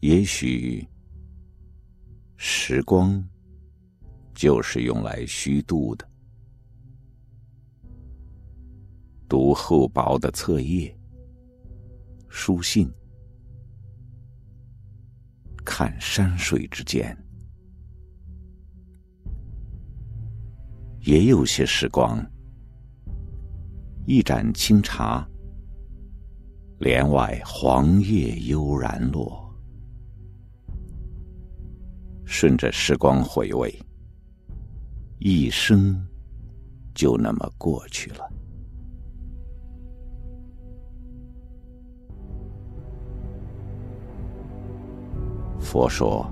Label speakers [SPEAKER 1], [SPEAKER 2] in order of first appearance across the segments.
[SPEAKER 1] 也许，时光就是用来虚度的。读厚薄的册页、书信，看山水之间，也有些时光，一盏清茶，帘外黄叶悠然落。顺着时光回味，一生就那么过去了。佛说：“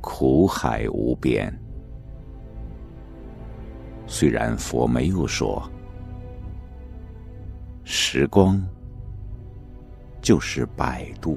[SPEAKER 1] 苦海无边。”虽然佛没有说，时光就是摆渡。